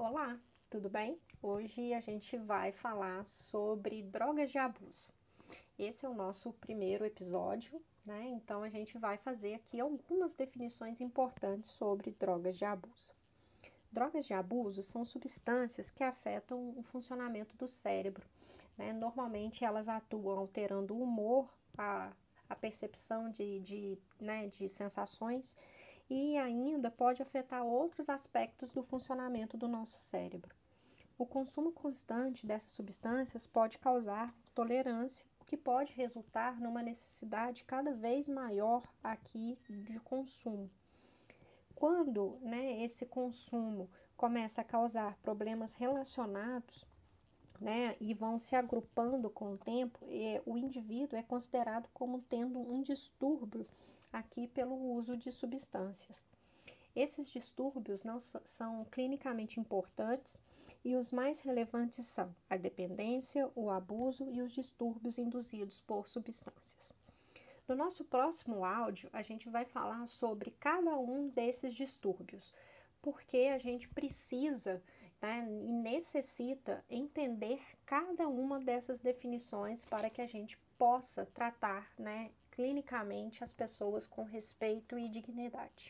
Olá, tudo bem? Hoje a gente vai falar sobre drogas de abuso. Esse é o nosso primeiro episódio, né? Então a gente vai fazer aqui algumas definições importantes sobre drogas de abuso. Drogas de abuso são substâncias que afetam o funcionamento do cérebro. Né? Normalmente elas atuam alterando o humor, a, a percepção de, de, né, de sensações e ainda pode afetar outros aspectos do funcionamento do nosso cérebro. O consumo constante dessas substâncias pode causar tolerância, o que pode resultar numa necessidade cada vez maior aqui de consumo. Quando né, esse consumo começa a causar problemas relacionados né, e vão se agrupando com o tempo, o indivíduo é considerado como tendo um distúrbio aqui pelo uso de substâncias. Esses distúrbios não são clinicamente importantes e os mais relevantes são a dependência, o abuso e os distúrbios induzidos por substâncias. No nosso próximo áudio, a gente vai falar sobre cada um desses distúrbios, porque a gente precisa né, e necessita entender cada uma dessas definições para que a gente possa tratar né, clinicamente as pessoas com respeito e dignidade.